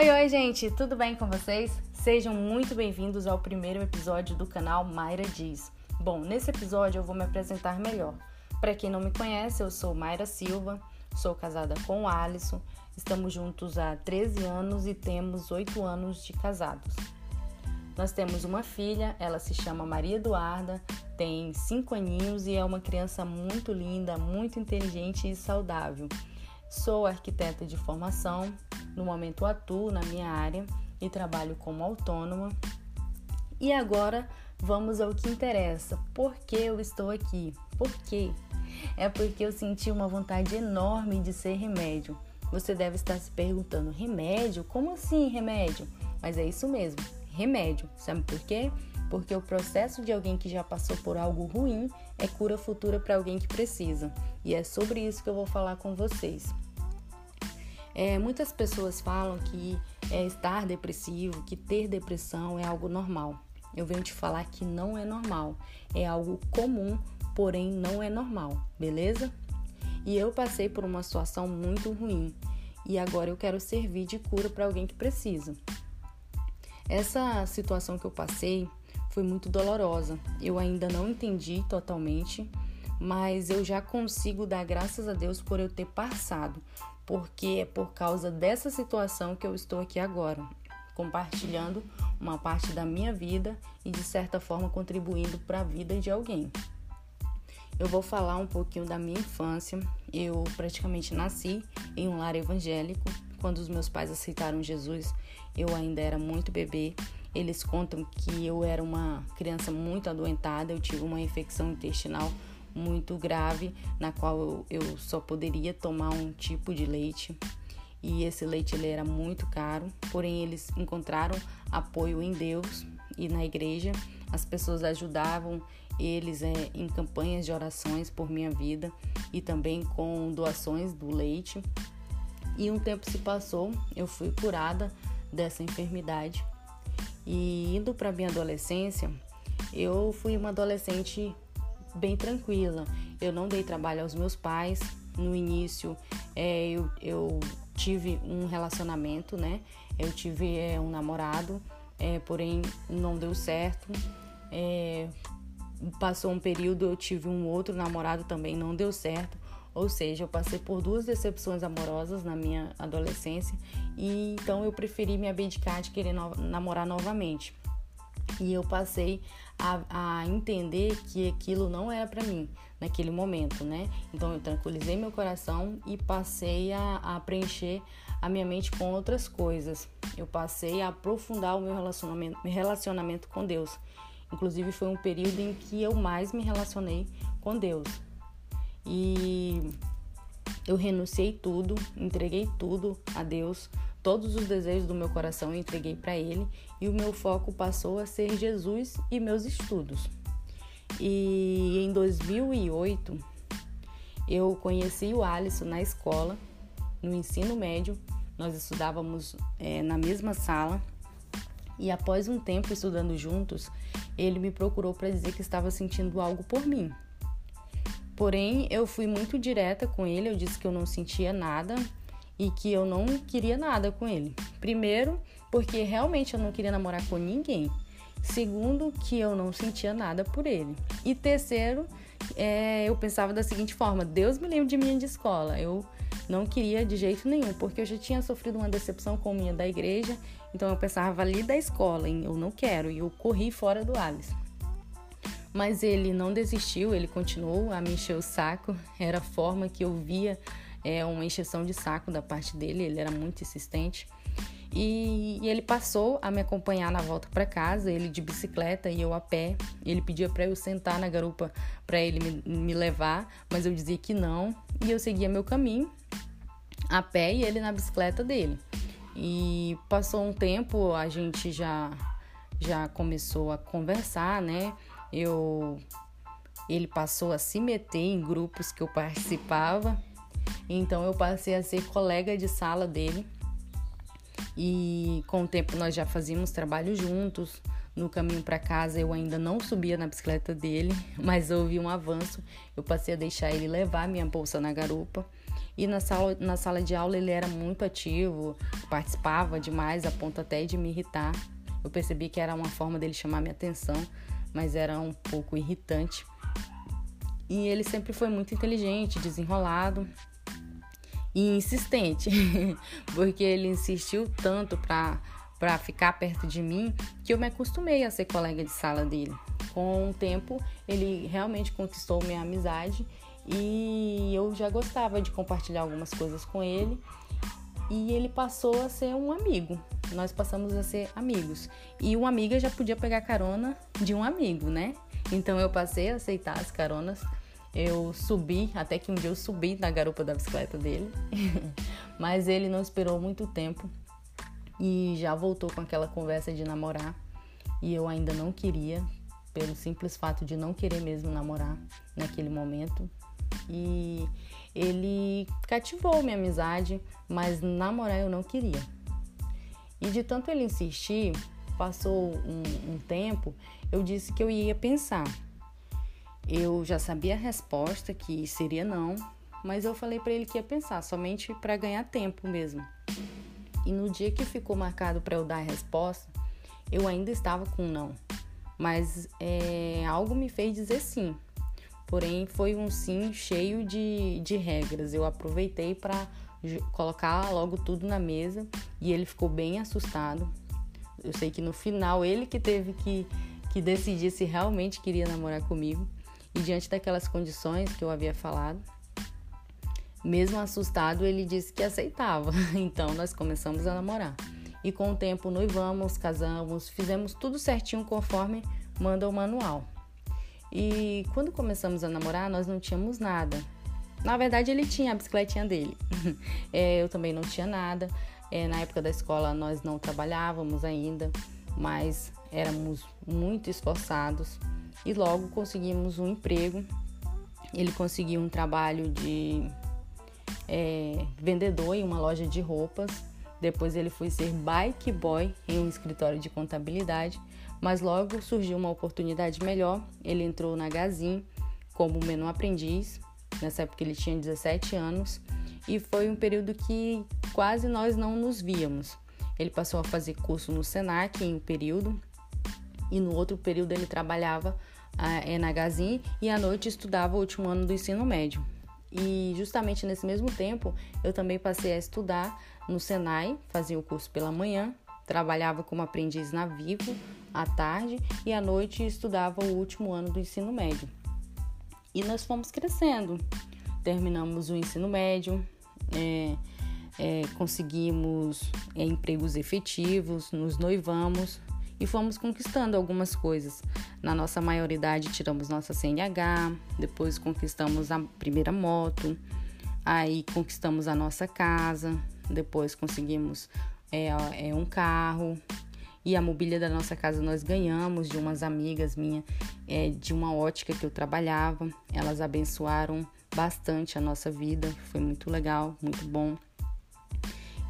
Oi, oi, gente, tudo bem com vocês? Sejam muito bem-vindos ao primeiro episódio do canal Mayra Diz. Bom, nesse episódio eu vou me apresentar melhor. Para quem não me conhece, eu sou Mayra Silva, sou casada com o Alisson, estamos juntos há 13 anos e temos 8 anos de casados. Nós temos uma filha, ela se chama Maria Eduarda, tem 5 aninhos e é uma criança muito linda, muito inteligente e saudável. Sou arquiteta de formação, no momento atuo na minha área e trabalho como autônoma. E agora vamos ao que interessa. Por que eu estou aqui? Por quê? É porque eu senti uma vontade enorme de ser remédio. Você deve estar se perguntando: remédio? Como assim remédio? Mas é isso mesmo, remédio. Sabe por quê? Porque o processo de alguém que já passou por algo ruim é cura futura para alguém que precisa. E é sobre isso que eu vou falar com vocês. É, muitas pessoas falam que é, estar depressivo, que ter depressão é algo normal. Eu venho te falar que não é normal, é algo comum, porém não é normal, beleza? E eu passei por uma situação muito ruim e agora eu quero servir de cura para alguém que precisa. Essa situação que eu passei foi muito dolorosa. Eu ainda não entendi totalmente, mas eu já consigo dar graças a Deus por eu ter passado, porque é por causa dessa situação que eu estou aqui agora, compartilhando uma parte da minha vida e de certa forma contribuindo para a vida de alguém. Eu vou falar um pouquinho da minha infância. Eu praticamente nasci em um lar evangélico. Quando os meus pais aceitaram Jesus, eu ainda era muito bebê. Eles contam que eu era uma criança muito adoentada, eu tive uma infecção intestinal muito grave, na qual eu, só poderia tomar um tipo de leite. E esse leite ele era muito caro, porém eles encontraram apoio em Deus e na igreja. As pessoas ajudavam eles é, em campanhas de orações por minha vida e também com doações do leite. E um tempo se passou, eu fui curada dessa enfermidade. E indo para minha adolescência, eu fui uma adolescente bem tranquila. Eu não dei trabalho aos meus pais. No início, é, eu, eu tive um relacionamento, né? Eu tive é, um namorado, é, porém não deu certo. É, passou um período, eu tive um outro namorado também, não deu certo. Ou seja, eu passei por duas decepções amorosas na minha adolescência e então eu preferi me abdicar de querer no namorar novamente. E eu passei a, a entender que aquilo não era para mim naquele momento, né? Então eu tranquilizei meu coração e passei a, a preencher a minha mente com outras coisas. Eu passei a aprofundar o meu relacionamento, meu relacionamento com Deus. Inclusive foi um período em que eu mais me relacionei com Deus. E eu renunciei tudo, entreguei tudo a Deus, Todos os desejos do meu coração eu entreguei para Ele e o meu foco passou a ser Jesus e meus estudos. E em 2008 eu conheci o Alisson na escola, no ensino médio. Nós estudávamos é, na mesma sala e após um tempo estudando juntos, ele me procurou para dizer que estava sentindo algo por mim. Porém, eu fui muito direta com ele, eu disse que eu não sentia nada, e que eu não queria nada com ele. Primeiro, porque realmente eu não queria namorar com ninguém. Segundo, que eu não sentia nada por ele. E terceiro, é, eu pensava da seguinte forma: Deus me livre de mim de escola. Eu não queria de jeito nenhum, porque eu já tinha sofrido uma decepção com minha da igreja. Então eu pensava ali da escola, hein? eu não quero. E eu corri fora do Alice. Mas ele não desistiu, ele continuou a me encher o saco. Era a forma que eu via é, uma encheção de saco da parte dele, ele era muito insistente. E, e ele passou a me acompanhar na volta para casa, ele de bicicleta e eu a pé. Ele pedia para eu sentar na garupa para ele me, me levar, mas eu dizia que não, e eu seguia meu caminho a pé e ele na bicicleta dele. E passou um tempo, a gente já já começou a conversar, né? Eu ele passou a se meter em grupos que eu participava então eu passei a ser colega de sala dele. E com o tempo nós já fazíamos trabalho juntos. No caminho para casa eu ainda não subia na bicicleta dele, mas houve um avanço. Eu passei a deixar ele levar minha bolsa na garupa. E na sala, na sala de aula ele era muito ativo, participava demais, a ponto até de me irritar. Eu percebi que era uma forma dele chamar minha atenção, mas era um pouco irritante. E ele sempre foi muito inteligente, desenrolado e insistente, porque ele insistiu tanto para para ficar perto de mim que eu me acostumei a ser colega de sala dele. Com o tempo, ele realmente conquistou minha amizade e eu já gostava de compartilhar algumas coisas com ele e ele passou a ser um amigo. Nós passamos a ser amigos. E uma amiga já podia pegar carona de um amigo, né? Então eu passei a aceitar as caronas. Eu subi, até que um dia eu subi na garupa da bicicleta dele. Mas ele não esperou muito tempo e já voltou com aquela conversa de namorar. E eu ainda não queria, pelo simples fato de não querer mesmo namorar naquele momento. E ele cativou minha amizade, mas namorar eu não queria. E de tanto ele insistir, passou um, um tempo, eu disse que eu ia pensar. Eu já sabia a resposta, que seria não, mas eu falei para ele que ia pensar, somente para ganhar tempo mesmo. E no dia que ficou marcado para eu dar a resposta, eu ainda estava com não. Mas é, algo me fez dizer sim. Porém, foi um sim cheio de, de regras. Eu aproveitei para colocar logo tudo na mesa e ele ficou bem assustado. Eu sei que no final ele que teve que, que decidir se realmente queria namorar comigo. E diante daquelas condições que eu havia falado, mesmo assustado, ele disse que aceitava. Então nós começamos a namorar. E com o tempo noivamos, casamos, fizemos tudo certinho conforme manda o manual. E quando começamos a namorar, nós não tínhamos nada. Na verdade, ele tinha a bicicletinha dele. é, eu também não tinha nada. É, na época da escola, nós não trabalhávamos ainda, mas éramos muito esforçados e logo conseguimos um emprego. Ele conseguiu um trabalho de é, vendedor em uma loja de roupas. Depois ele foi ser bike boy em um escritório de contabilidade, mas logo surgiu uma oportunidade melhor. Ele entrou na Gazin como menu aprendiz. Nessa época ele tinha 17 anos e foi um período que quase nós não nos víamos. Ele passou a fazer curso no Senac em um período e no outro período ele trabalhava na Gazin e à noite estudava o último ano do ensino médio. E justamente nesse mesmo tempo, eu também passei a estudar no Senai, fazia o curso pela manhã, trabalhava como aprendiz na Vivo à tarde e à noite estudava o último ano do ensino médio. E nós fomos crescendo. Terminamos o ensino médio, é, é, conseguimos é, empregos efetivos, nos noivamos, e fomos conquistando algumas coisas. Na nossa maioridade, tiramos nossa CNH, depois conquistamos a primeira moto, aí conquistamos a nossa casa, depois conseguimos é, é, um carro. E a mobília da nossa casa nós ganhamos de umas amigas minhas, é, de uma ótica que eu trabalhava. Elas abençoaram bastante a nossa vida, foi muito legal, muito bom.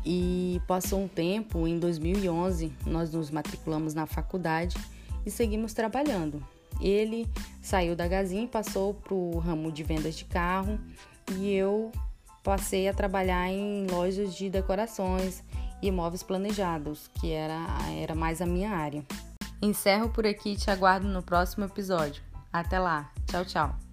E passou um tempo, em 2011, nós nos matriculamos na faculdade e seguimos trabalhando. Ele saiu da Gazin, passou para o ramo de vendas de carro e eu passei a trabalhar em lojas de decorações e imóveis planejados, que era, era mais a minha área. Encerro por aqui e te aguardo no próximo episódio. Até lá. Tchau, tchau.